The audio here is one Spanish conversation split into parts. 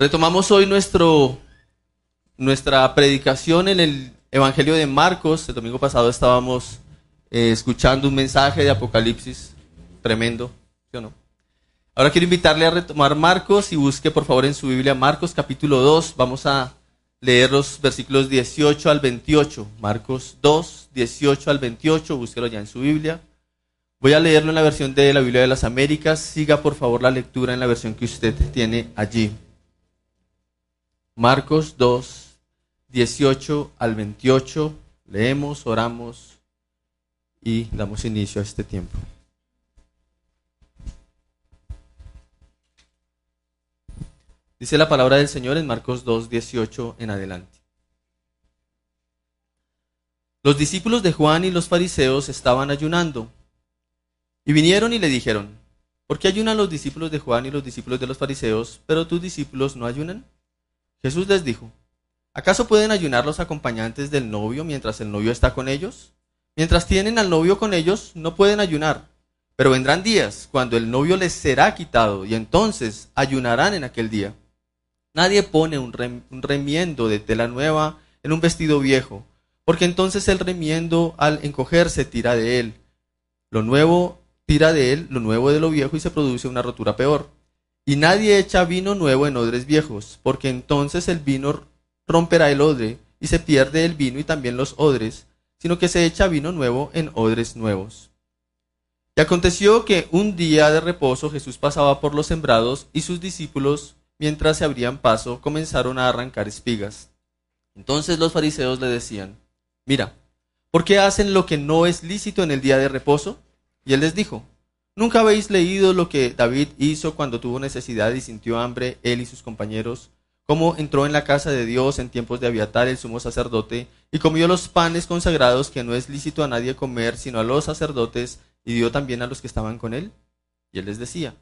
Retomamos hoy nuestro, nuestra predicación en el Evangelio de Marcos. El domingo pasado estábamos eh, escuchando un mensaje de Apocalipsis tremendo, ¿sí? Ahora quiero invitarle a retomar Marcos y busque por favor en su Biblia Marcos capítulo 2. Vamos a leer los versículos 18 al 28. Marcos 2, 18 al 28. Búsquelo ya en su Biblia. Voy a leerlo en la versión de la Biblia de las Américas. Siga por favor la lectura en la versión que usted tiene allí. Marcos 2, 18 al 28. Leemos, oramos y damos inicio a este tiempo. Dice la palabra del Señor en Marcos 2, 18 en adelante. Los discípulos de Juan y los fariseos estaban ayunando y vinieron y le dijeron, ¿por qué ayunan los discípulos de Juan y los discípulos de los fariseos, pero tus discípulos no ayunan? Jesús les dijo, ¿acaso pueden ayunar los acompañantes del novio mientras el novio está con ellos? Mientras tienen al novio con ellos, no pueden ayunar. Pero vendrán días cuando el novio les será quitado y entonces ayunarán en aquel día. Nadie pone un, remiendo de tela nueva en un vestido viejo, porque entonces el remiendo al encogerse tira de él. Lo nuevo tira de él lo nuevo de lo viejo y se produce una rotura peor. Y nadie echa vino nuevo en odres viejos, porque entonces el vino romperá el odre y se pierde el vino y también los odres, sino que se echa vino nuevo en odres nuevos. Y aconteció que un día de reposo Jesús pasaba por los sembrados y sus discípulos mientras se abrían paso, comenzaron a arrancar espigas. Entonces los fariseos le decían, mira, ¿por qué hacen lo que no es lícito en el día de reposo? Y él les dijo, ¿nunca habéis leído lo que David hizo cuando tuvo necesidad y sintió hambre, él y sus compañeros? Cómo entró en la casa de Dios en tiempos de Abiatar, el sumo sacerdote, y comió los panes consagrados que no es lícito a nadie comer, sino a los sacerdotes, y dio también a los que estaban con él. Y él les decía,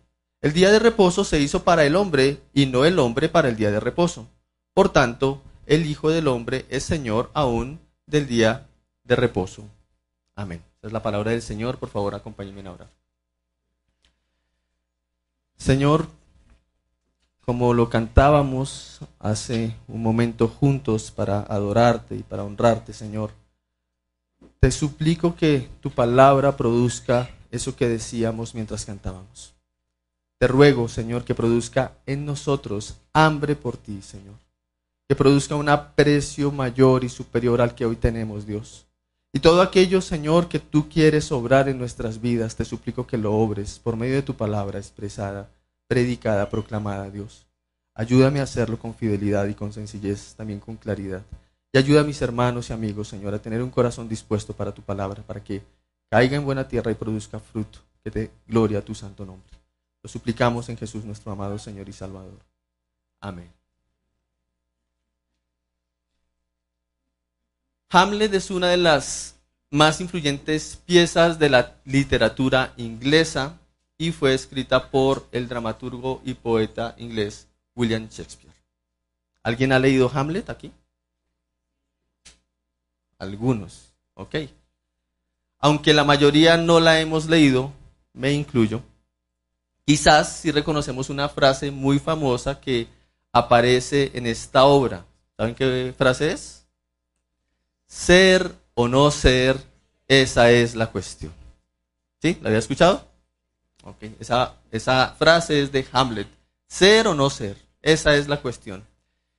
el día de reposo se hizo para el hombre y no el hombre para el día de reposo. Por tanto, el Hijo del Hombre es Señor aún del día de reposo. Amén. Es la palabra del Señor. Por favor, acompáñenme ahora. Señor, como lo cantábamos hace un momento juntos para adorarte y para honrarte, Señor, te suplico que tu palabra produzca eso que decíamos mientras cantábamos. Te ruego, Señor, que produzca en nosotros hambre por ti, Señor. Que produzca un aprecio mayor y superior al que hoy tenemos, Dios. Y todo aquello, Señor, que tú quieres obrar en nuestras vidas, te suplico que lo obres por medio de tu palabra expresada, predicada, proclamada, Dios. Ayúdame a hacerlo con fidelidad y con sencillez, también con claridad. Y ayuda a mis hermanos y amigos, Señor, a tener un corazón dispuesto para tu palabra, para que caiga en buena tierra y produzca fruto, que dé gloria a tu santo nombre. Lo suplicamos en Jesús nuestro amado Señor y Salvador. Amén. Hamlet es una de las más influyentes piezas de la literatura inglesa y fue escrita por el dramaturgo y poeta inglés William Shakespeare. ¿Alguien ha leído Hamlet aquí? Algunos, ok. Aunque la mayoría no la hemos leído, me incluyo, Quizás si reconocemos una frase muy famosa que aparece en esta obra. ¿Saben qué frase es? Ser o no ser, esa es la cuestión. ¿Sí? ¿La había escuchado? Ok, esa, esa frase es de Hamlet. Ser o no ser, esa es la cuestión.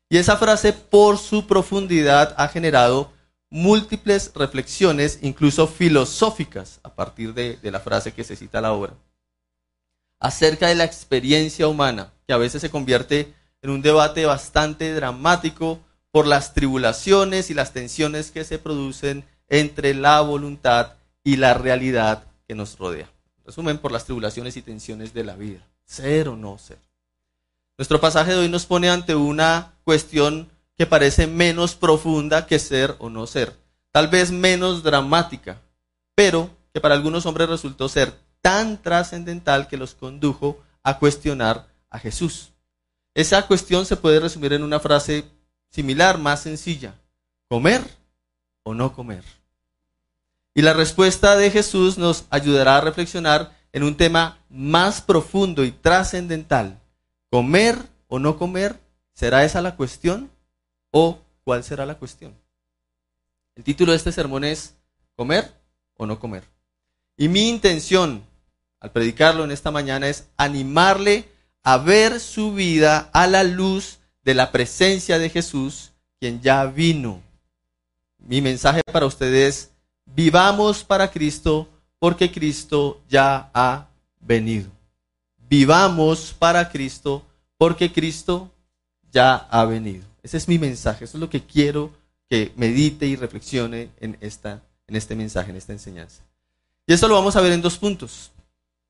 Y esa frase, por su profundidad, ha generado múltiples reflexiones, incluso filosóficas, a partir de, la frase que se cita la obra acerca de la experiencia humana, que a veces se convierte en un debate bastante dramático por las tribulaciones y las tensiones que se producen entre la voluntad y la realidad que nos rodea. Resumen, por las tribulaciones y tensiones de la vida. Ser o no ser. Nuestro pasaje de hoy nos pone ante una cuestión que parece menos profunda que ser o no ser. Tal vez menos dramática, pero que para algunos hombres resultó ser tan trascendental que los condujo a cuestionar a Jesús. Esa cuestión se puede resumir en una frase similar, más sencilla. ¿Comer o no comer? Y la respuesta de Jesús nos ayudará a reflexionar en un tema más profundo y trascendental. ¿Comer o no comer? ¿Será esa la cuestión o cuál será la cuestión? El título de este sermón es ¿Comer o no comer? Y mi intención al predicarlo en esta mañana es animarle a ver su vida a la luz de la presencia de Jesús, quien ya vino. Mi mensaje para ustedes, vivamos para Cristo porque Cristo ya ha venido. Vivamos para Cristo porque Cristo ya ha venido. Ese es mi mensaje, eso es lo que quiero que medite y reflexione en, esta, en este mensaje, en esta enseñanza. Y esto lo vamos a ver en dos puntos.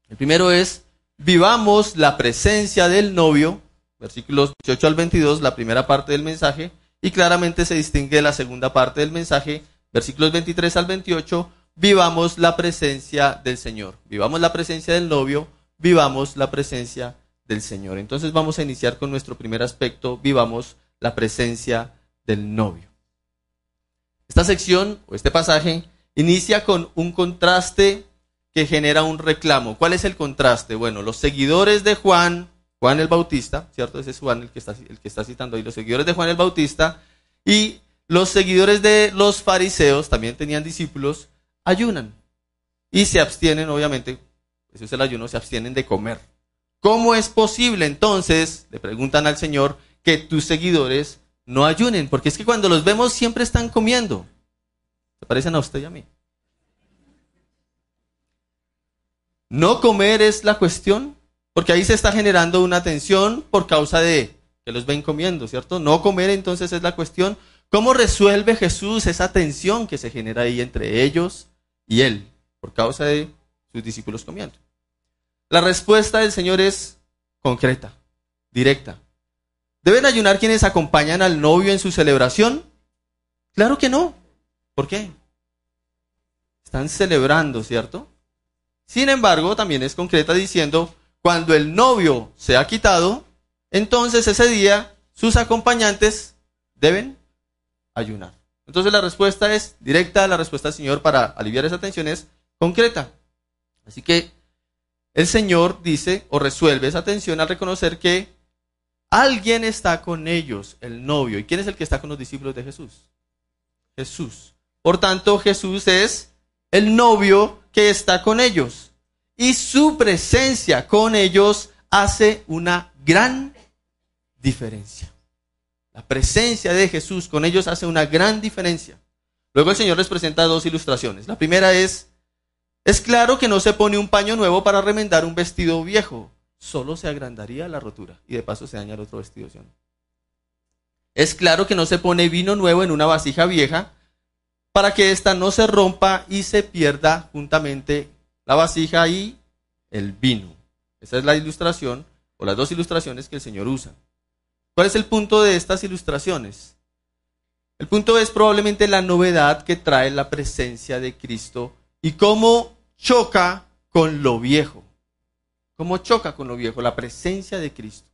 El primero es, vivamos la presencia del novio, versículos 18 al 22, la primera parte del mensaje, y claramente se distingue la segunda parte del mensaje, versículos 23 al 28, vivamos la presencia del Señor. Vivamos la presencia del novio, vivamos la presencia del Señor. Entonces vamos a iniciar con nuestro primer aspecto, vivamos la presencia del novio. Esta sección o este pasaje inicia con un contraste que genera un reclamo. ¿Cuál es el contraste? Bueno, los seguidores de Juan, Juan el Bautista, ¿cierto? Ese es Juan el que está, el que está citando ahí, los seguidores de Juan el Bautista y los seguidores de los fariseos, también tenían discípulos, ayunan y se abstienen, obviamente, eso es el ayuno, se abstienen de comer. ¿Cómo es posible entonces, le preguntan al Señor, que tus seguidores no ayunen? Porque es que cuando los vemos siempre están comiendo. ¿Se parecen a usted y a mí? No comer es la cuestión, porque ahí se está generando una tensión por causa de que los ven comiendo, ¿cierto? No comer entonces es la cuestión. ¿Cómo resuelve Jesús esa tensión que se genera ahí entre ellos y él por causa de sus discípulos comiendo? La respuesta del Señor es concreta, directa. ¿Deben ayunar quienes acompañan al novio en su celebración? Claro que no. ¿Por qué? Están celebrando, ¿cierto? Sin embargo, también es concreta diciendo, cuando el novio se ha quitado, entonces ese día sus acompañantes deben ayunar. Entonces la respuesta es directa, la respuesta del Señor para aliviar esa tensión es concreta. Así que el Señor dice o resuelve esa tensión al reconocer que alguien está con ellos, el novio. ¿Y quién es el que está con los discípulos de Jesús? Jesús. Por tanto, Jesús es el novio que está con ellos. Y su presencia con ellos hace una gran diferencia. La presencia de Jesús con ellos hace una gran diferencia. Luego el Señor les presenta dos ilustraciones. La primera es es claro que no se pone un paño nuevo para remendar un vestido viejo. Solo se agrandaría la rotura y de paso se daña el otro vestido. Es claro que no se pone vino nuevo en una vasija vieja para que ésta no se rompa y se pierda juntamente la vasija y el vino. Esa es la ilustración o las dos ilustraciones que el Señor usa. ¿Cuál es el punto de estas ilustraciones? El punto es probablemente la novedad que trae la presencia de Cristo y cómo choca con lo viejo. ¿Cómo choca con lo viejo? La presencia de Cristo.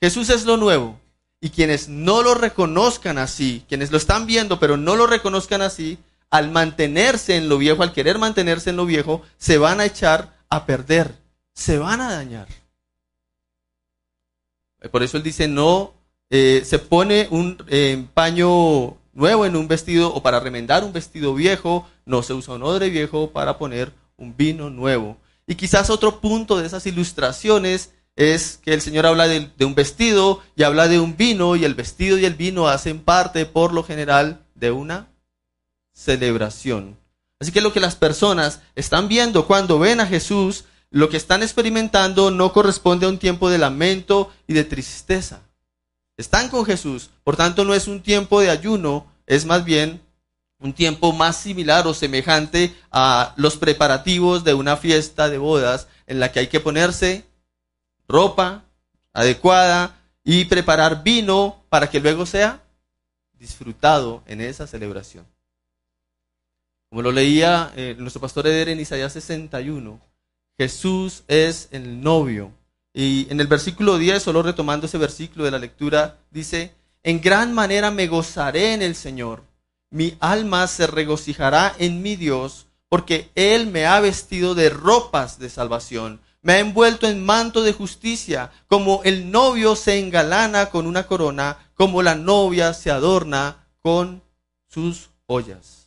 Jesús es lo nuevo. Y quienes no lo reconozcan así, quienes lo están viendo pero no lo reconozcan así, al mantenerse en lo viejo, al querer mantenerse en lo viejo, se van a echar a perder, se van a dañar. Por eso él dice, no eh, se pone un eh, paño nuevo en un vestido o para remendar un vestido viejo, no se usa un odre viejo para poner un vino nuevo. Y quizás otro punto de esas ilustraciones es que el Señor habla de, un vestido y habla de un vino y el vestido y el vino hacen parte por lo general de una celebración. Así que lo que las personas están viendo cuando ven a Jesús, lo que están experimentando no corresponde a un tiempo de lamento y de tristeza. Están con Jesús, por tanto no es un tiempo de ayuno, es más bien un tiempo más similar o semejante a los preparativos de una fiesta de bodas en la que hay que ponerse ropa adecuada y preparar vino para que luego sea disfrutado en esa celebración. Como lo leía eh, nuestro pastor Eder en Isaías 61, Jesús es el novio. Y en el versículo 10, solo retomando ese versículo de la lectura, dice, en gran manera me gozaré en el Señor mi alma se regocijará en mi Dios, porque Él me ha vestido de ropas de salvación, me ha envuelto en manto de justicia, como el novio se engalana con una corona, como la novia se adorna con sus joyas.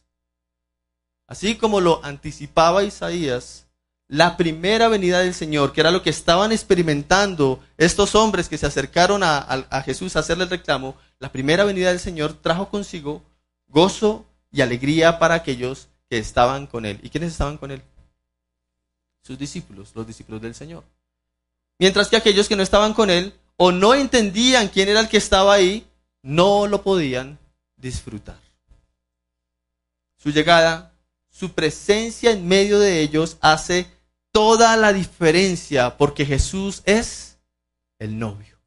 Así como lo anticipaba Isaías, la primera venida del Señor, que era lo que estaban experimentando estos hombres que se acercaron a, Jesús a hacerle el reclamo, la primera venida del Señor trajo consigo gozo y alegría para aquellos que estaban con Él. ¿Y quiénes estaban con Él? Sus discípulos, los discípulos del Señor. Mientras que aquellos que no estaban con Él o no entendían quién era el que estaba ahí, no lo podían disfrutar. Su llegada, su presencia en medio de ellos hace toda la diferencia porque Jesús es el novio.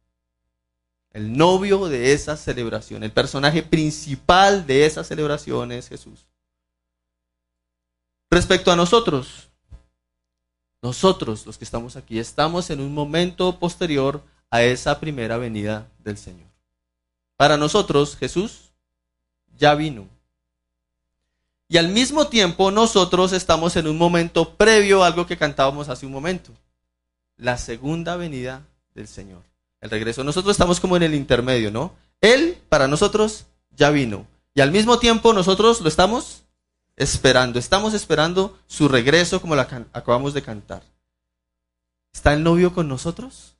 El novio de esa celebración, el personaje principal de esa celebración es Jesús. Respecto a nosotros, nosotros los que estamos aquí estamos en un momento posterior a esa primera venida del Señor. Para nosotros Jesús ya vino. Y al mismo tiempo nosotros estamos en un momento previo a algo que cantábamos hace un momento. La segunda venida del Señor. El regreso. Nosotros estamos como en el intermedio, ¿no? Él para nosotros ya vino. Y al mismo tiempo nosotros lo estamos esperando. Estamos esperando su regreso como acabamos de cantar. ¿Está el novio con nosotros?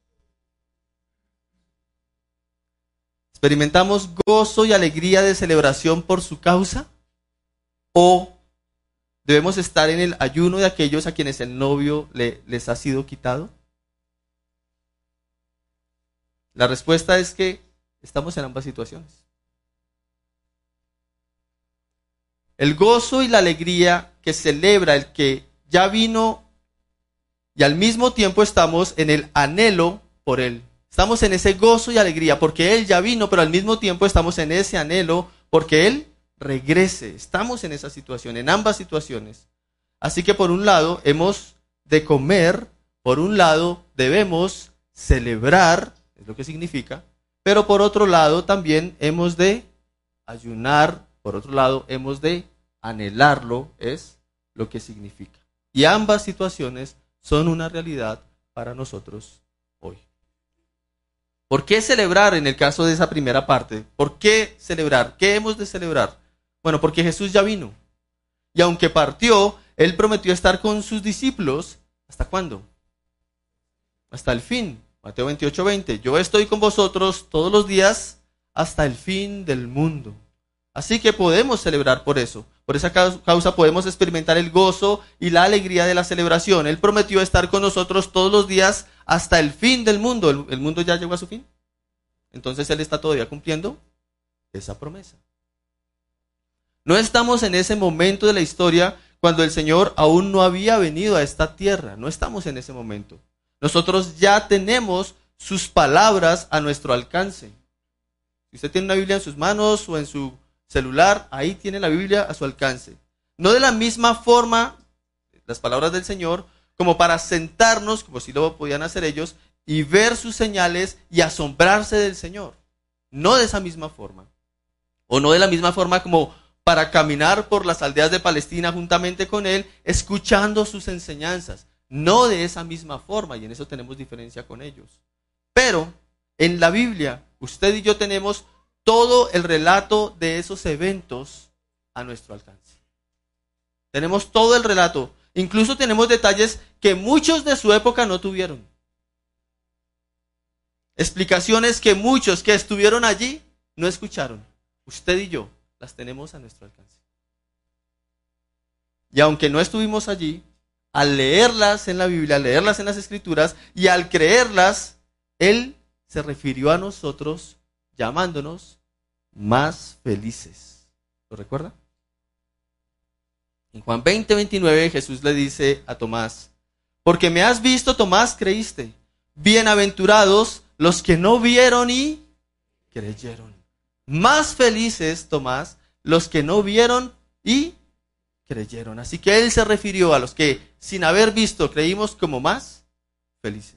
¿Experimentamos gozo y alegría de celebración por su causa? ¿O debemos estar en el ayuno de aquellos a quienes el novio les ha sido quitado? La respuesta es que estamos en ambas situaciones. El gozo y la alegría que celebra el que ya vino y al mismo tiempo estamos en el anhelo por Él. Estamos en ese gozo y alegría porque Él ya vino, pero al mismo tiempo estamos en ese anhelo porque Él regrese. Estamos en esa situación, en ambas situaciones. Así que por un lado hemos de comer, por un lado debemos celebrar, es lo que significa, pero por otro lado también hemos de ayunar, por otro lado hemos de anhelarlo, es lo que significa. Y ambas situaciones son una realidad para nosotros hoy. ¿Por qué celebrar en el caso de esa primera parte? ¿Por qué celebrar? ¿Qué hemos de celebrar? Bueno, porque Jesús ya vino. Y aunque partió, Él prometió estar con sus discípulos. ¿Hasta cuándo? Hasta el fin. Mateo 28, 20. Yo estoy con vosotros todos los días hasta el fin del mundo. Así que podemos celebrar por eso. Por esa causa podemos experimentar el gozo y la alegría de la celebración. Él prometió estar con nosotros todos los días hasta el fin del mundo. ¿El, mundo ya llegó a su fin? Entonces Él está todavía cumpliendo esa promesa. No estamos en ese momento de la historia cuando el Señor aún no había venido a esta tierra. No estamos en ese momento. Nosotros ya tenemos sus palabras a nuestro alcance. Si usted tiene una Biblia en sus manos o en su celular, ahí tiene la Biblia a su alcance. No de la misma forma, las palabras del Señor, como para sentarnos, como si lo podían hacer ellos, y ver sus señales y asombrarse del Señor. No de esa misma forma. O no de la misma forma como para caminar por las aldeas de Palestina juntamente con él, escuchando sus enseñanzas. No de esa misma forma, y en eso tenemos diferencia con ellos. Pero en la Biblia, usted y yo tenemos todo el relato de esos eventos a nuestro alcance. Tenemos todo el relato. Incluso tenemos detalles que muchos de su época no tuvieron. Explicaciones que muchos que estuvieron allí no escucharon. Usted y yo las tenemos a nuestro alcance. Y aunque no estuvimos allí, al leerlas en la Biblia, al leerlas en las Escrituras y al creerlas, Él se refirió a nosotros llamándonos más felices. ¿Lo recuerda? En Juan 20, 29 Jesús le dice a Tomás, porque me has visto, Tomás, creíste. Bienaventurados los que no vieron y creyeron. Más felices, Tomás, los que no vieron y creyeron. Así que él se refirió a los que sin haber visto creímos como más felices.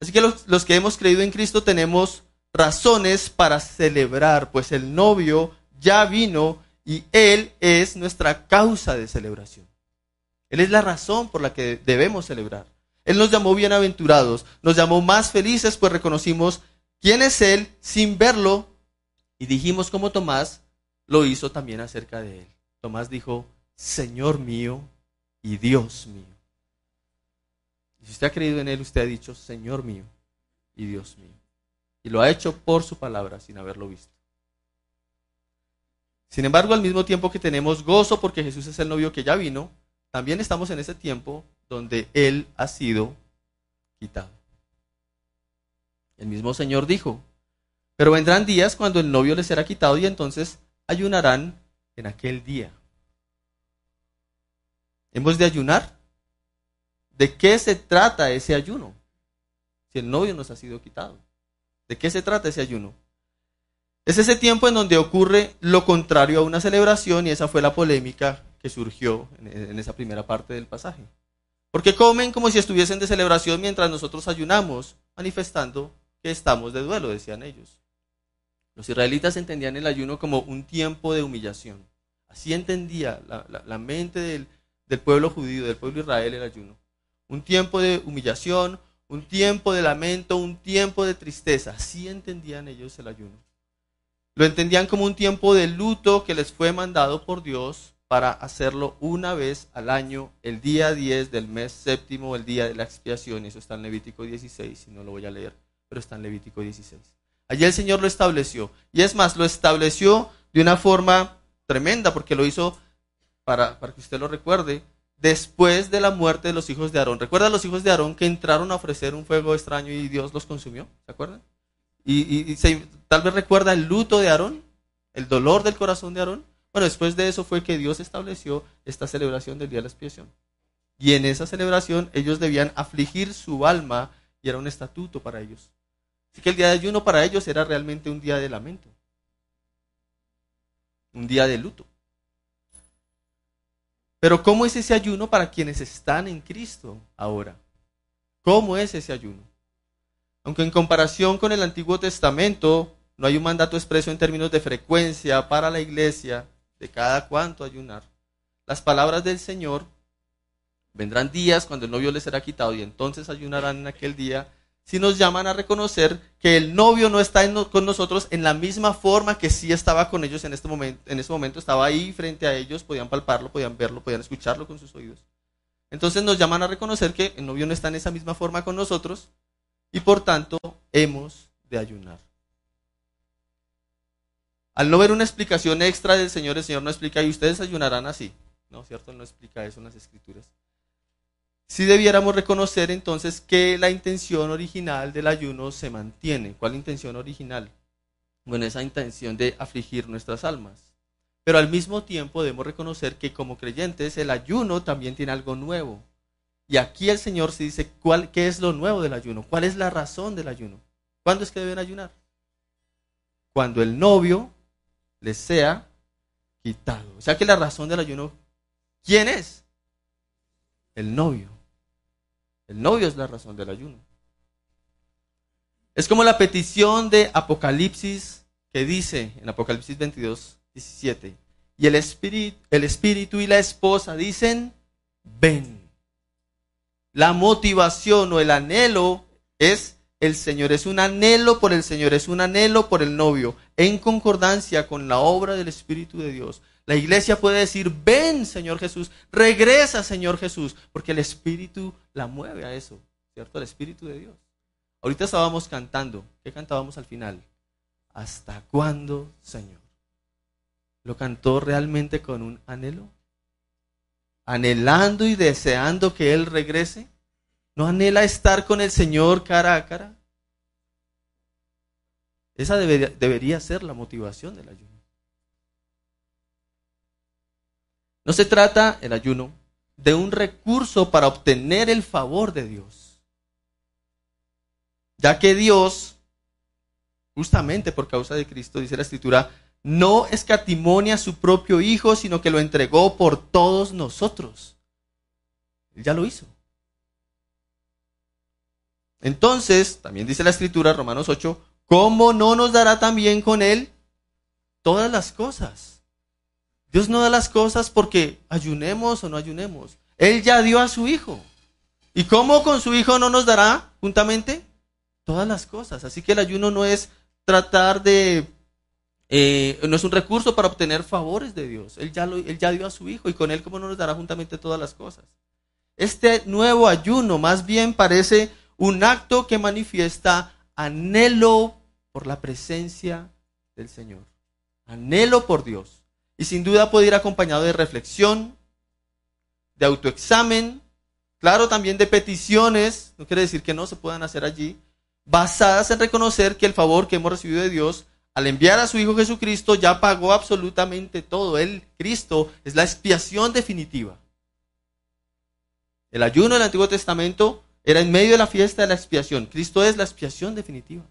Así que los, los, que hemos creído en Cristo tenemos razones para celebrar, pues el novio ya vino y Él es nuestra causa de celebración. Él es la razón por la que debemos celebrar. Él nos llamó bienaventurados, nos llamó más felices, pues reconocimos quién es Él sin verlo Y dijimos como Tomás lo hizo también acerca de él. Tomás dijo, Señor mío y Dios mío. Y si usted ha creído en él, usted ha dicho, Señor mío y Dios mío. Y lo ha hecho por su palabra sin haberlo visto. Sin embargo, al mismo tiempo que tenemos gozo porque Jesús es el novio que ya vino, también estamos en ese tiempo donde Él ha sido quitado. El mismo Señor dijo, pero vendrán días cuando el novio les será quitado y entonces ayunarán en aquel día. ¿Hemos de ayunar? ¿De qué se trata ese ayuno? Si el novio nos ha sido quitado. ¿De qué se trata ese ayuno? Es ese tiempo en donde ocurre lo contrario a una celebración y esa fue la polémica que surgió en, esa primera parte del pasaje. Porque comen como si estuviesen de celebración mientras nosotros ayunamos, manifestando que estamos de duelo, decían ellos. Los israelitas entendían el ayuno como un tiempo de humillación. Así entendía la, mente del, pueblo judío, del pueblo Israel el ayuno. Un tiempo de humillación, un tiempo de lamento, un tiempo de tristeza. Así entendían ellos el ayuno. Lo entendían como un tiempo de luto que les fue mandado por Dios para hacerlo una vez al año, el día 10 del mes séptimo, el día de la expiación. Eso está en Levítico 16, y no lo voy a leer, pero está en Levítico 16. Allí el Señor lo estableció. Y es más, lo estableció de una forma tremenda, porque lo hizo, para, para que usted lo recuerde, después de la muerte de los hijos de Aarón. ¿Recuerda los hijos de Aarón que entraron a ofrecer un fuego extraño y Dios los consumió? ¿Se acuerdan? Y, tal vez recuerda el luto de Aarón, el dolor del corazón de Aarón. Bueno, después de eso fue que Dios estableció esta celebración del día de la expiación. Y en esa celebración ellos debían afligir su alma y era un estatuto para ellos. Así que el día de ayuno para ellos era realmente un día de lamento, un día de luto. Pero ¿cómo es ese ayuno para quienes están en Cristo ahora? ¿Cómo es ese ayuno? Aunque en comparación con el Antiguo Testamento no hay un mandato expreso en términos de frecuencia para la iglesia de cada cuánto ayunar, las palabras del Señor, vendrán días cuando el novio les será quitado y entonces ayunarán en aquel día, si nos llaman a reconocer que el novio no está con nosotros en la misma forma que sí estaba con ellos en este momento, en ese momento estaba ahí frente a ellos, podían palparlo, podían verlo, podían escucharlo con sus oídos. Entonces nos llaman a reconocer que el novio no está en esa misma forma con nosotros y por tanto hemos de ayunar. Al no ver una explicación extra del Señor, el Señor no explica y ustedes ayunarán así. No, ¿cierto? No explica eso en las escrituras. Si debiéramos reconocer entonces que la intención original del ayuno se mantiene. ¿Cuál intención original? Bueno, esa intención de afligir nuestras almas. Pero al mismo tiempo debemos reconocer que como creyentes el ayuno también tiene algo nuevo. Y aquí el Señor se dice cuál, qué es lo nuevo del ayuno, cuál es la razón del ayuno. ¿Cuándo es que deben ayunar? Cuando el novio les sea quitado. O sea que la razón del ayuno, ¿quién es? El novio. El novio es la razón del ayuno. Es como la petición de Apocalipsis que dice en Apocalipsis 22, 17, y el espíritu, el espíritu y la esposa dicen, ven. La motivación o el anhelo es el Señor, es un anhelo por el Señor, es un anhelo por el novio, en concordancia con la obra del Espíritu de Dios. La iglesia puede decir, ven Señor Jesús, regresa Señor Jesús, porque el Espíritu la mueve a eso, ¿cierto? El Espíritu de Dios. Ahorita estábamos cantando, ¿qué cantábamos al final? ¿Hasta cuándo, Señor? ¿Lo cantó realmente con un anhelo? anhelando y deseando que Él regrese? ¿No anhela estar con el Señor cara a cara? Esa debería, debería ser la motivación del ayuno. No se trata el ayuno de un recurso para obtener el favor de Dios, ya que Dios, justamente por causa de Cristo, dice la Escritura, no escatimonia a su propio Hijo, sino que lo entregó por todos nosotros. Él ya lo hizo. Entonces, también dice la Escritura, Romanos 8, ¿cómo no nos dará también con Él todas las cosas? Dios no da las cosas porque ayunemos o no ayunemos. Él ya dio a su Hijo. ¿Y cómo con su Hijo no nos dará juntamente todas las cosas? Así que el ayuno no es tratar de eh, no es un recurso para obtener favores de Dios. Él ya, lo, él ya dio a su Hijo y con Él como no nos dará juntamente todas las cosas. Este nuevo ayuno más bien parece un acto que manifiesta anhelo por la presencia del Señor. Anhelo por Dios. Y sin duda puede ir acompañado de reflexión, de autoexamen, claro, también de peticiones, no quiere decir que no se puedan hacer allí, basadas en reconocer que el favor que hemos recibido de Dios al enviar a su Hijo Jesucristo ya pagó absolutamente todo. Él, Cristo, es la expiación definitiva. El ayuno del Antiguo Testamento era en medio de la fiesta de la expiación. Cristo es la expiación definitiva.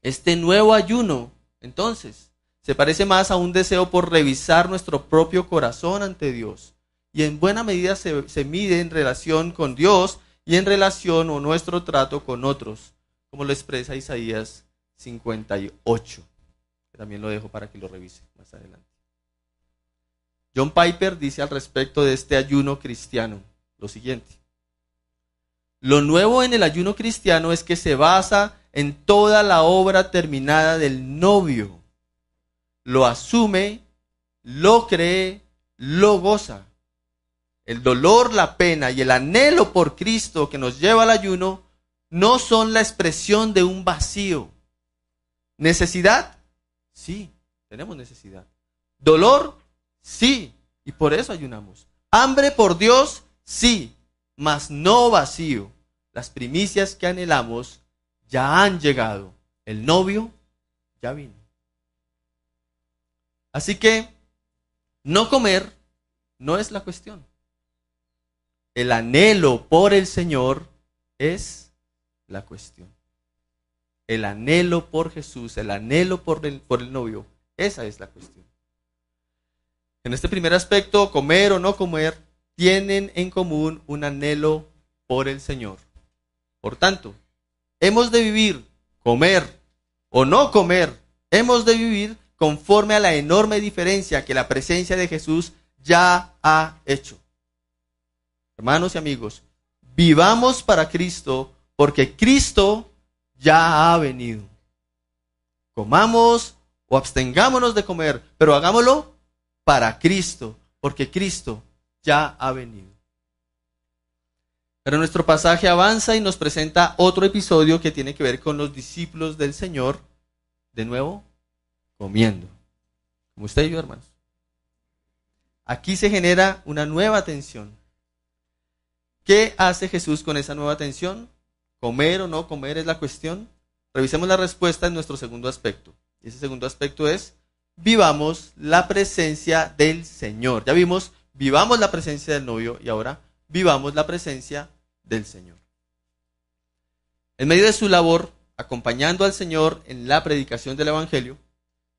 Este nuevo ayuno, entonces, se parece más a un deseo por revisar nuestro propio corazón ante Dios. Y en buena medida se, se mide en relación con Dios y en relación o nuestro trato con otros, como lo expresa Isaías 58. También lo dejo para que lo revise más adelante. John Piper dice al respecto de este ayuno cristiano lo siguiente. Lo nuevo en el ayuno cristiano es que se basa en toda la obra terminada del novio. Lo asume, lo cree, lo goza. El dolor, la pena y el anhelo por Cristo que nos lleva al ayuno no son la expresión de un vacío, ¿Necesidad? Sí, tenemos necesidad. ¿Dolor? Sí, y por eso ayunamos. ¿Hambre por Dios? Sí, mas no vacío. Las primicias que anhelamos ya han llegado. El novio ya vino. Así que no comer no es la cuestión. El anhelo por el Señor es la cuestión el anhelo por Jesús, el anhelo por el, por el novio. Esa es la cuestión. En este primer aspecto, comer o no comer, tienen en común un anhelo por el Señor. Por tanto, hemos de vivir, comer o no comer, hemos de vivir conforme a la enorme diferencia que la presencia de Jesús ya ha hecho. Hermanos y amigos, vivamos para Cristo porque Cristo ya ha venido. Comamos o abstengámonos de comer, pero hagámoslo para Cristo, porque Cristo ya ha venido. Pero nuestro pasaje avanza y nos presenta otro episodio que tiene que ver con los discípulos del Señor, de nuevo, comiendo. Como usted y yo, hermanos. Aquí se genera una nueva tensión. ¿Qué hace Jesús con esa nueva tensión? comer o no comer es la cuestión, revisemos la respuesta en nuestro segundo aspecto. Y ese segundo aspecto es, vivamos la presencia del Señor. Ya vimos, vivamos la presencia del novio y ahora vivamos la presencia del Señor. En medio de su labor, acompañando al Señor en la predicación del Evangelio,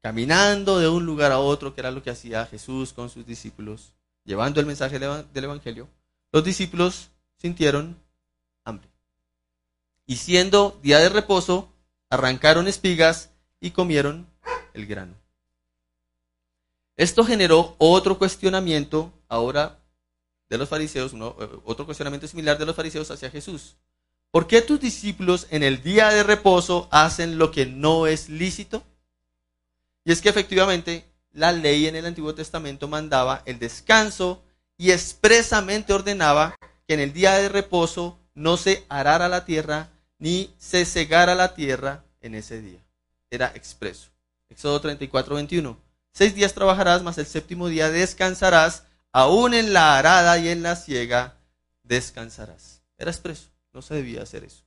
caminando de un lugar a otro, que era lo que hacía Jesús con sus discípulos, llevando el mensaje del Evangelio, los discípulos sintieron hambre y siendo día de reposo, arrancaron espigas y comieron el grano. Esto generó otro cuestionamiento ahora de los fariseos, eh, otro cuestionamiento similar de los fariseos hacia Jesús. ¿Por qué tus discípulos en el día de reposo hacen lo que no es lícito? Y es que efectivamente la ley en el Antiguo Testamento mandaba el descanso y expresamente ordenaba que en el día de reposo no se arara la tierra ni se cegara la tierra en ese día. Era expreso. Éxodo 34, 21. Seis días trabajarás, mas el séptimo día descansarás, aún en la arada y en la siega descansarás. Era expreso, no se debía hacer eso.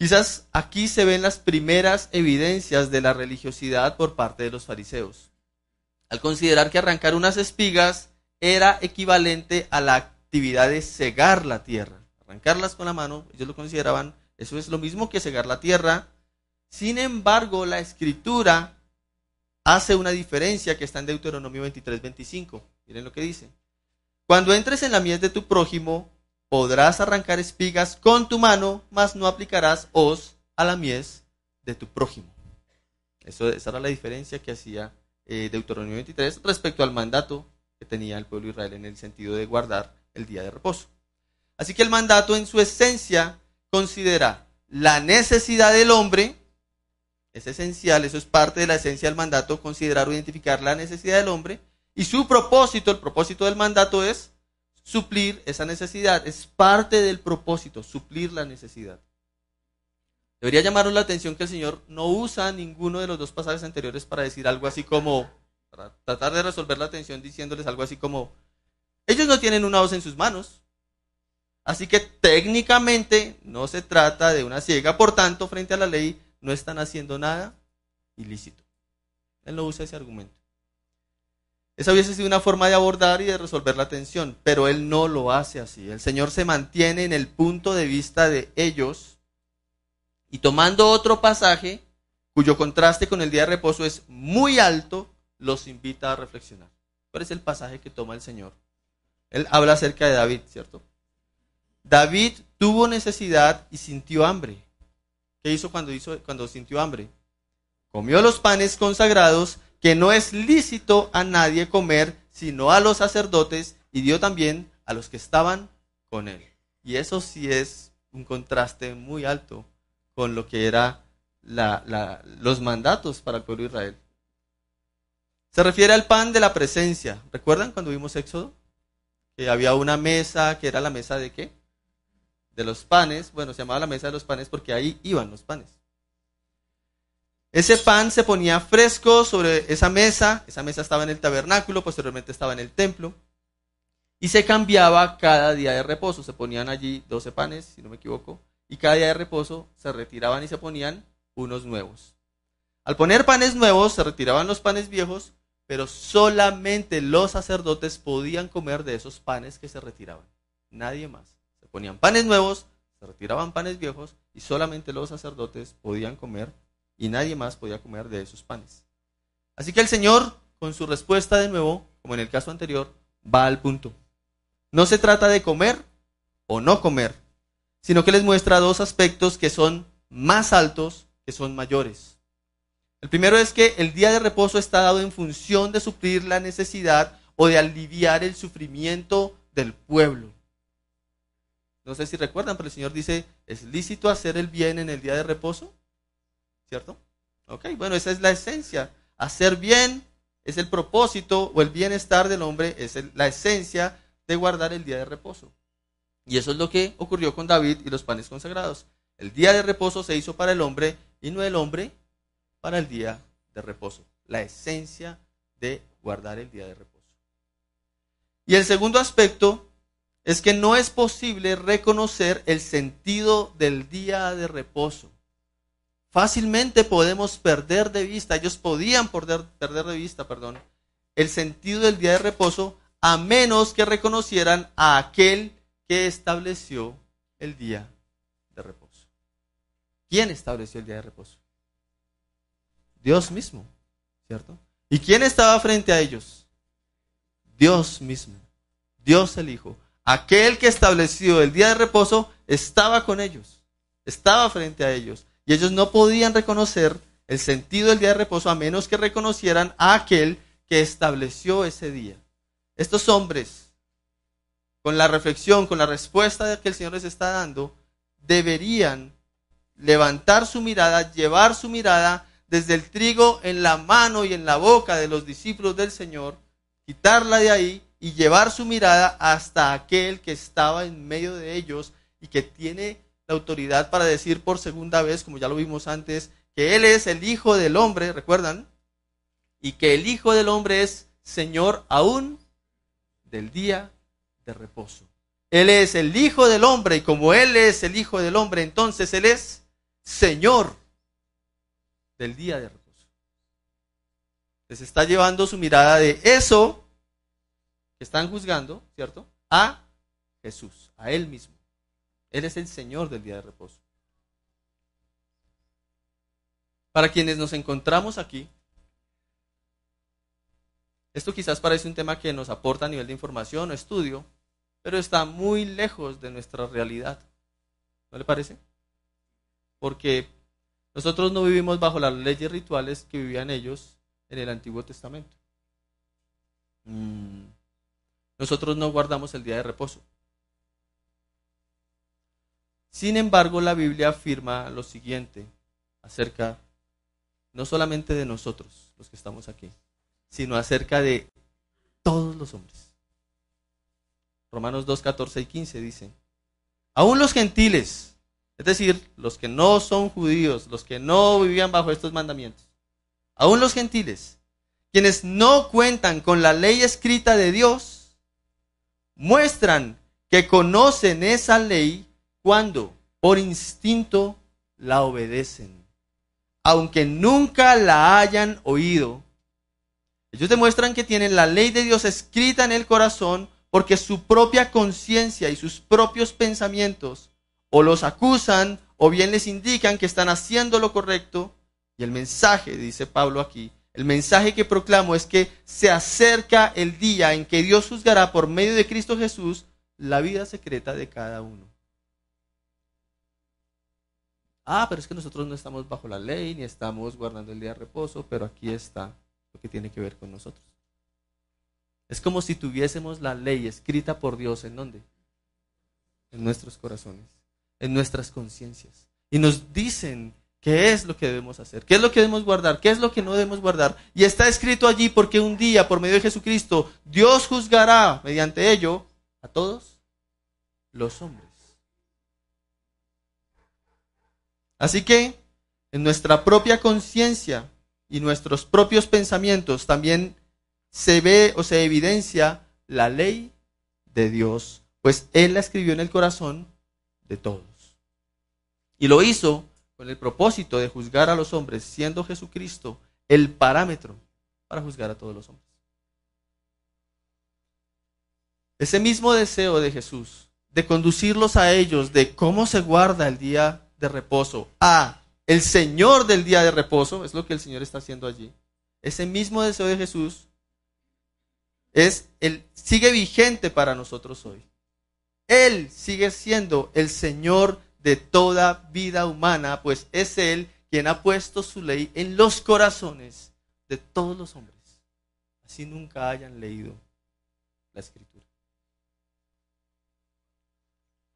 Quizás aquí se ven las primeras evidencias de la religiosidad por parte de los fariseos. Al considerar que arrancar unas espigas era equivalente a la actividad de cegar la tierra arrancarlas con la mano, ellos lo consideraban, eso es lo mismo que cegar la tierra. Sin embargo, la escritura hace una diferencia que está en Deuteronomio 23, 25. Miren lo que dice. Cuando entres en la mies de tu prójimo, podrás arrancar espigas con tu mano, mas no aplicarás hoz a la mies de tu prójimo. Eso, esa era la diferencia que hacía eh, Deuteronomio 23 respecto al mandato que tenía el pueblo de Israel en el sentido de guardar el día de reposo. Así que el mandato en su esencia considera la necesidad del hombre Es esencial, eso es parte de la esencia del mandato, considerar o identificar la necesidad del hombre y su propósito, el propósito del mandato es suplir esa necesidad, es parte del propósito, suplir la necesidad. Debería llamarnos la atención que el Señor no usa ninguno de los dos pasajes anteriores para decir algo así como, para tratar de resolver la tensión diciéndoles algo así como, ellos no tienen una voz en sus manos, así que técnicamente no se trata de una ciega, por tanto, frente a la ley no están haciendo nada ilícito. Él no usa ese argumento. Esa hubiese sido una forma de abordar y de resolver la tensión, pero él no lo hace así. El Señor se mantiene en el punto de vista de ellos y tomando otro pasaje, cuyo contraste con el día de reposo es muy alto, los invita a reflexionar. ¿Cuál es el pasaje que toma el Señor? Él habla acerca de David, ¿cierto? David tuvo necesidad y sintió hambre. ¿Qué hizo cuando, hizo cuando sintió hambre? Comió los panes consagrados que no es lícito a nadie comer, sino a los sacerdotes, y dio también a los que estaban con él. Y eso sí es un contraste muy alto con lo que eran los mandatos para el pueblo de Israel. Se refiere al pan de la presencia. ¿Recuerdan cuando vimos Éxodo? Que había una mesa, que era la mesa de qué? De los panes. Bueno, se llamaba la mesa de los panes porque ahí iban los panes. Ese pan se ponía fresco sobre esa mesa. Esa mesa estaba en el tabernáculo, posteriormente estaba en el templo. Y se cambiaba cada día de reposo. Se ponían allí 12 panes, si no me equivoco y cada día de reposo se retiraban y se ponían unos nuevos. Al poner panes nuevos se retiraban los panes viejos, pero solamente los sacerdotes podían comer de esos panes que se retiraban. Nadie más. Se ponían panes nuevos, se retiraban panes viejos y solamente los sacerdotes podían comer y nadie más podía comer de esos panes. Así que el Señor, con su respuesta de nuevo, como en el caso anterior, va al punto. No se trata de comer o no comer, sino que les muestra dos aspectos que son más altos, que son mayores. El primero es que el día de reposo está dado en función de suplir la necesidad o de aliviar el sufrimiento del pueblo. No sé si recuerdan, pero el Señor dice, ¿es lícito hacer el bien en el día de reposo? ¿Cierto? Ok, bueno, esa es la esencia. Hacer bien es el propósito o el bienestar del hombre, es la esencia de guardar el día de reposo. Y eso es lo que ocurrió con David y los panes consagrados. El día de reposo se hizo para el hombre y no el hombre para el día de reposo. La esencia de guardar el día de reposo. Y el segundo aspecto es que no es posible reconocer el sentido del día de reposo. Fácilmente podemos perder de vista, ellos podían perder, perder de vista, perdón, el sentido del día de reposo a menos que reconocieran a aquel que estableció el día de reposo. ¿Quién estableció el día de reposo? Dios mismo, ¿cierto? ¿Y quién estaba frente a ellos? Dios mismo, Dios el Hijo. Aquel que estableció el día de reposo estaba con ellos, estaba frente a ellos. Y ellos no podían reconocer el sentido del día de reposo a menos que reconocieran a aquel que estableció ese día. Estos hombres con la reflexión, con la respuesta que el Señor les está dando, deberían levantar su mirada, llevar su mirada desde el trigo en la mano y en la boca de los discípulos del Señor, quitarla de ahí y llevar su mirada hasta aquel que estaba en medio de ellos y que tiene la autoridad para decir por segunda vez, como ya lo vimos antes, que Él es el Hijo del Hombre, ¿recuerdan? Y que el Hijo del Hombre es Señor aún del día de reposo. Él es el Hijo del Hombre y como Él es el Hijo del Hombre, entonces Él es Señor del día de reposo. Les está llevando su mirada de eso que están juzgando, ¿cierto? A Jesús, a Él mismo. Él es el Señor del día de reposo. Para quienes nos encontramos aquí, esto quizás parece un tema que nos aporta a nivel de información o estudio, pero está muy lejos de nuestra realidad. ¿No le parece? Porque nosotros no vivimos bajo las leyes rituales que vivían ellos en el Antiguo Testamento. Mm. Nosotros no guardamos el día de reposo. Sin embargo, la Biblia afirma lo siguiente acerca no solamente de nosotros, los que estamos aquí, sino acerca de todos los hombres. Romanos 2, 14 y 15 dice, aún los gentiles, es decir, los que no son judíos, los que no vivían bajo estos mandamientos, aún los gentiles, quienes no cuentan con la ley escrita de Dios, muestran que conocen esa ley cuando por instinto la obedecen, aunque nunca la hayan oído. Ellos demuestran que tienen la ley de Dios escrita en el corazón porque su propia conciencia y sus propios pensamientos o los acusan o bien les indican que están haciendo lo correcto. Y el mensaje, dice Pablo aquí, el mensaje que proclamo es que se acerca el día en que Dios juzgará por medio de Cristo Jesús la vida secreta de cada uno. Ah, pero es que nosotros no estamos bajo la ley ni estamos guardando el día de reposo, pero aquí está lo que tiene que ver con nosotros. Es como si tuviésemos la ley escrita por Dios en dónde? En nuestros corazones, en nuestras conciencias. Y nos dicen qué es lo que debemos hacer, qué es lo que debemos guardar, qué es lo que no debemos guardar. Y está escrito allí porque un día, por medio de Jesucristo, Dios juzgará mediante ello a todos los hombres. Así que en nuestra propia conciencia y nuestros propios pensamientos también se ve o se evidencia la ley de Dios, pues Él la escribió en el corazón de todos. Y lo hizo con el propósito de juzgar a los hombres, siendo Jesucristo el parámetro para juzgar a todos los hombres. Ese mismo deseo de Jesús de conducirlos a ellos de cómo se guarda el día de reposo a el Señor del día de reposo, es lo que el Señor está haciendo allí. Ese mismo deseo de Jesús es el sigue vigente para nosotros hoy. Él sigue siendo el Señor de toda vida humana, pues es él quien ha puesto su ley en los corazones de todos los hombres. Así nunca hayan leído la escritura.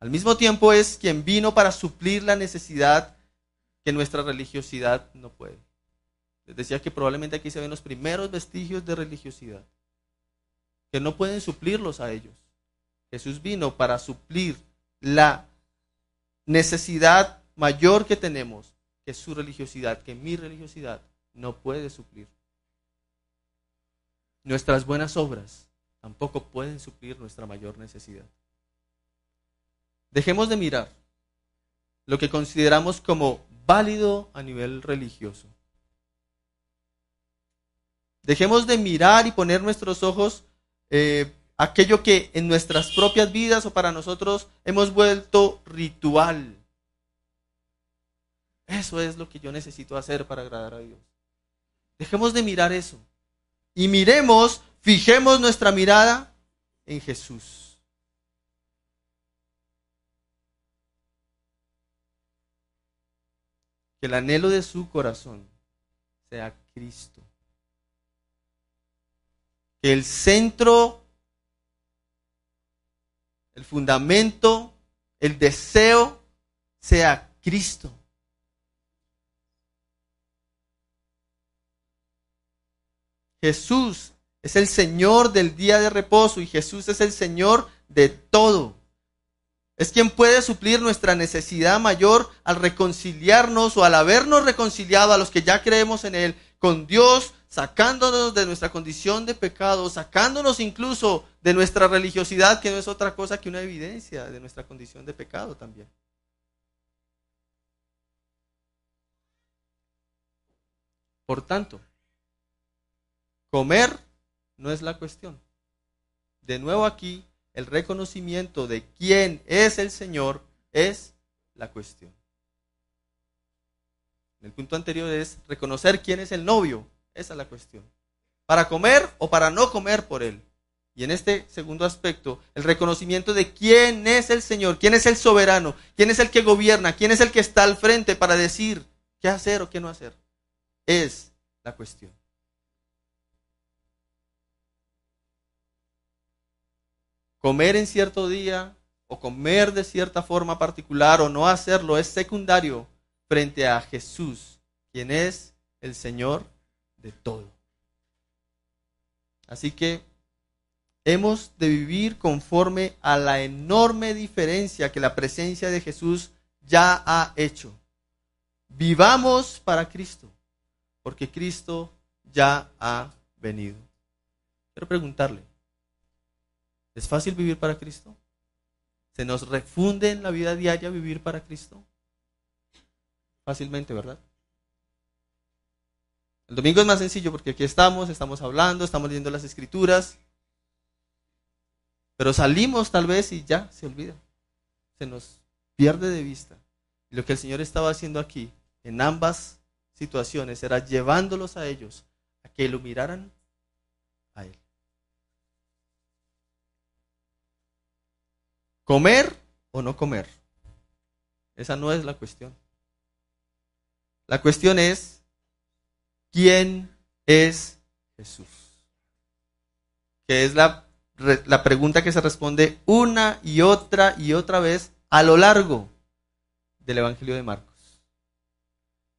Al mismo tiempo es quien vino para suplir la necesidad que nuestra religiosidad no puede. Les decía que probablemente aquí se ven los primeros vestigios de religiosidad, que no pueden suplirlos a ellos. Jesús vino para suplir la necesidad mayor que tenemos, que su religiosidad, que mi religiosidad no puede suplir. Nuestras buenas obras tampoco pueden suplir nuestra mayor necesidad. Dejemos de mirar lo que consideramos como válido a nivel religioso. Dejemos de mirar y poner nuestros ojos eh, aquello que en nuestras propias vidas o para nosotros hemos vuelto ritual. Eso es lo que yo necesito hacer para agradar a Dios. Dejemos de mirar eso. Y miremos, fijemos nuestra mirada en Jesús. Que el anhelo de su corazón sea Cristo. Que el centro, el fundamento, el deseo sea Cristo. Jesús es el Señor del día de reposo y Jesús es el Señor de todo. Es quien puede suplir nuestra necesidad mayor al reconciliarnos o al habernos reconciliado a los que ya creemos en Él con Dios, sacándonos de nuestra condición de pecado, sacándonos incluso de nuestra religiosidad, que no es otra cosa que una evidencia de nuestra condición de pecado también. Por tanto, comer no es la cuestión. De nuevo aquí el reconocimiento de quién es el Señor es la cuestión. El punto anterior es reconocer quién es el novio. Esa es la cuestión. Para comer o para no comer por él. Y en este segundo aspecto, el reconocimiento de quién es el Señor, quién es el soberano, quién es el que gobierna, quién es el que está al frente para decir qué hacer o qué no hacer, es la cuestión. Comer en cierto día o comer de cierta forma particular o no hacerlo es secundario frente a Jesús, quien es el Señor de todo. Así que hemos de vivir conforme a la enorme diferencia que la presencia de Jesús ya ha hecho. Vivamos para Cristo, porque Cristo ya ha venido. Quiero preguntarle, ¿es fácil vivir para Cristo? ¿Se nos refunde en la vida diaria vivir para Cristo? Fácilmente, ¿verdad? El domingo es más sencillo porque aquí estamos, estamos hablando, estamos leyendo las escrituras, pero salimos tal vez y ya se olvida, se nos pierde de vista. Lo que el Señor estaba haciendo aquí, en ambas situaciones, era llevándolos a ellos a que lo miraran a Él. ¿Comer o no comer? Esa no es la cuestión. La cuestión es, ¿quién es Jesús? Que es la, la, pregunta que se responde una y otra y otra vez a lo largo del Evangelio de Marcos.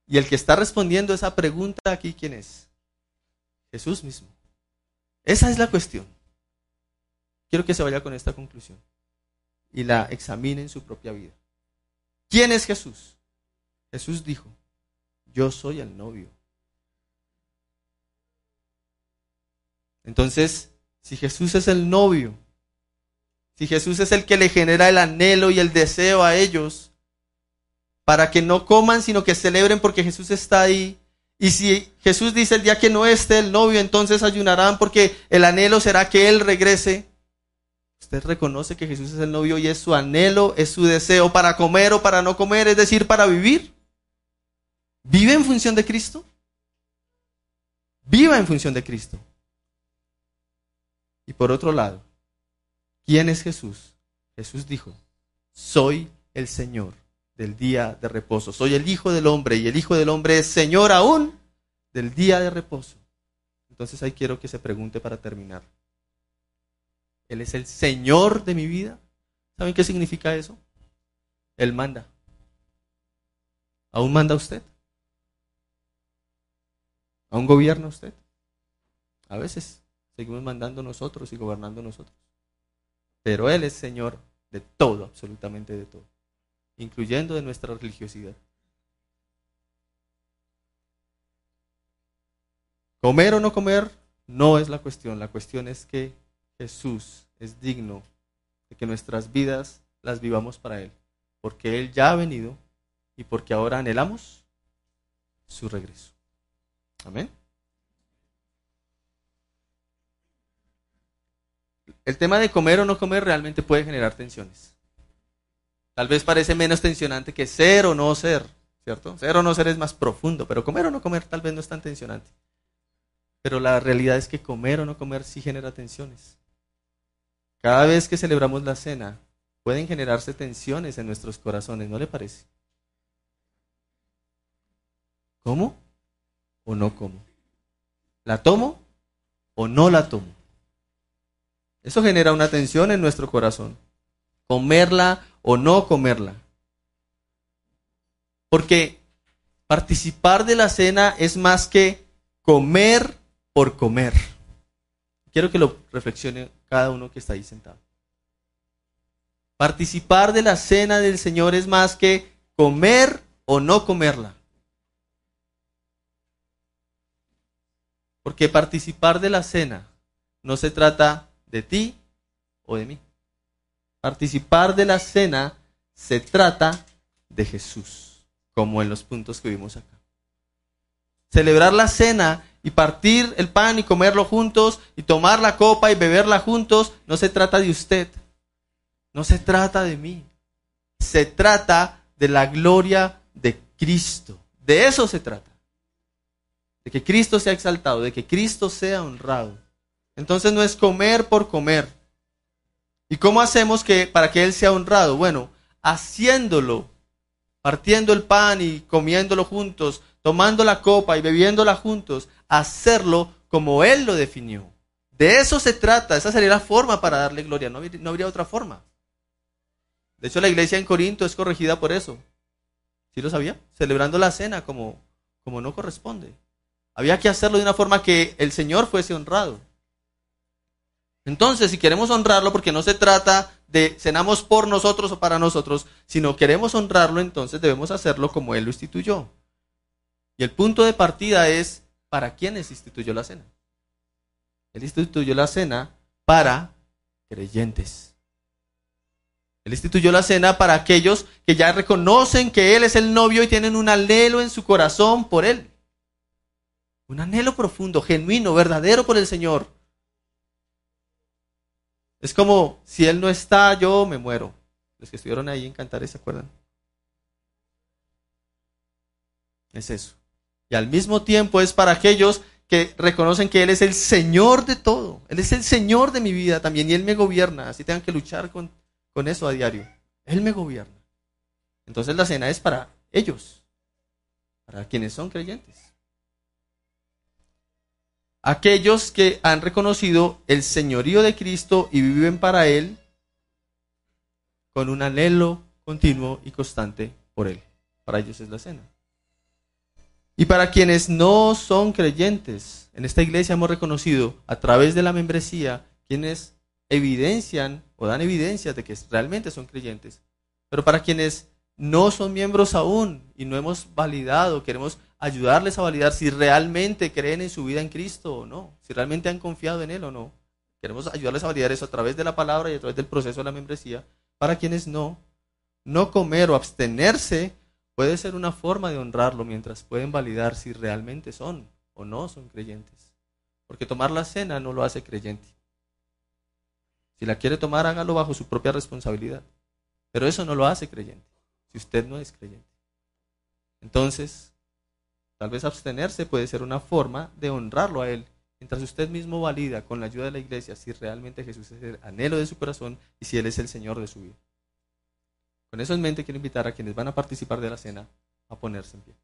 Y el que está respondiendo esa pregunta aquí, ¿quién es? Jesús mismo. Esa es la cuestión. Quiero que se vaya con esta conclusión y la examine en su propia vida. ¿Quién es Jesús? Jesús dijo, yo soy el novio. Entonces, si Jesús es el novio, si Jesús es el que le genera el anhelo y el deseo a ellos, para que no coman, sino que celebren porque Jesús está ahí. Y si Jesús dice el día que no esté el novio, entonces ayunarán porque el anhelo será que Él regrese. Usted reconoce que Jesús es el novio y es su anhelo, es su deseo para comer o para no comer, es decir, para vivir. ¿Vive en función de Cristo? Viva en función de Cristo. Y por otro lado, ¿quién es Jesús? Jesús dijo, soy el Señor del día de reposo. Soy el Hijo del Hombre y el Hijo del Hombre es Señor aún del día de reposo. Entonces ahí quiero que se pregunte para terminar. Él es el Señor de mi vida. ¿Saben qué significa eso? Él manda. ¿Aún manda usted? ¿Aún gobierna usted? A veces seguimos mandando nosotros y gobernando nosotros. Pero Él es Señor de todo, absolutamente de todo incluyendo de nuestra religiosidad. Comer o no comer no es la cuestión, la cuestión es que Jesús es digno de que nuestras vidas las vivamos para Él, porque Él ya ha venido y porque ahora anhelamos su regreso. Amén. El tema de comer o no comer realmente puede generar tensiones. Tal vez parece menos tensionante que ser o no ser, ¿cierto? Ser o no ser es más profundo, pero comer o no comer tal vez no es tan tensionante. Pero la realidad es que comer o no comer sí genera tensiones. Cada vez que celebramos la cena, pueden generarse tensiones en nuestros corazones, ¿no le parece? ¿Cómo o no como? ¿La tomo o no la tomo? Eso genera una tensión en nuestro corazón. Comerla o no comerla. Porque participar de la cena es más que comer por comer. Quiero que lo reflexione cada uno que está ahí sentado. Participar de la cena del Señor es más que comer o no comerla. Porque participar de la cena no se trata de ti o de mí. Participar de la cena se trata de Jesús, como en los puntos que vimos acá. Celebrar la cena y partir el pan y comerlo juntos y tomar la copa y beberla juntos no se trata de usted, no se trata de mí, se trata de la gloria de Cristo. De eso se trata. De que Cristo sea exaltado, de que Cristo sea honrado. Entonces no es comer por comer, ¿Y cómo hacemos que para que Él sea honrado? Bueno, haciéndolo, partiendo el pan y comiéndolo juntos, tomando la copa y bebiéndola juntos, hacerlo como Él lo definió. De eso se trata, esa sería la forma para darle gloria, no, no habría otra forma. De hecho, la iglesia en Corinto es corregida por eso. ¿Sí lo sabía? Celebrando la cena como, como no corresponde. Había que hacerlo de una forma que el Señor fuese honrado. Entonces, si queremos honrarlo, porque no se trata de cenamos por nosotros o para nosotros, sino queremos honrarlo, entonces debemos hacerlo como Él lo instituyó. Y el punto de partida es, ¿para quiénes instituyó la cena? Él instituyó la cena para creyentes. Él instituyó la cena para aquellos que ya reconocen que Él es el novio y tienen un anhelo en su corazón por Él. Un anhelo profundo, genuino, verdadero por el Señor. Es como si Él no está, yo me muero. Los que estuvieron ahí en Cantares se acuerdan. Es eso. Y al mismo tiempo es para aquellos que reconocen que Él es el Señor de todo. Él es el Señor de mi vida también y Él me gobierna. Así tengan que luchar con, con eso a diario. Él me gobierna. Entonces la cena es para ellos, para quienes son creyentes. Aquellos que han reconocido el señorío de Cristo y viven para Él con un anhelo continuo y constante por Él. Para ellos es la cena. Y para quienes no son creyentes, en esta iglesia hemos reconocido a través de la membresía quienes evidencian o dan evidencia de que realmente son creyentes. Pero para quienes no son miembros aún y no hemos validado, queremos ayudarles a validar si realmente creen en su vida en Cristo o no, si realmente han confiado en Él o no. Queremos ayudarles a validar eso a través de la palabra y a través del proceso de la membresía. Para quienes no, no comer o abstenerse puede ser una forma de honrarlo mientras pueden validar si realmente son o no son creyentes. Porque tomar la cena no lo hace creyente. Si la quiere tomar, hágalo bajo su propia responsabilidad. Pero eso no lo hace creyente, si usted no es creyente. Entonces, Tal vez abstenerse puede ser una forma de honrarlo a Él, mientras usted mismo valida con la ayuda de la iglesia si realmente Jesús es el anhelo de su corazón y si Él es el Señor de su vida. Con eso en mente quiero invitar a quienes van a participar de la cena a ponerse en pie.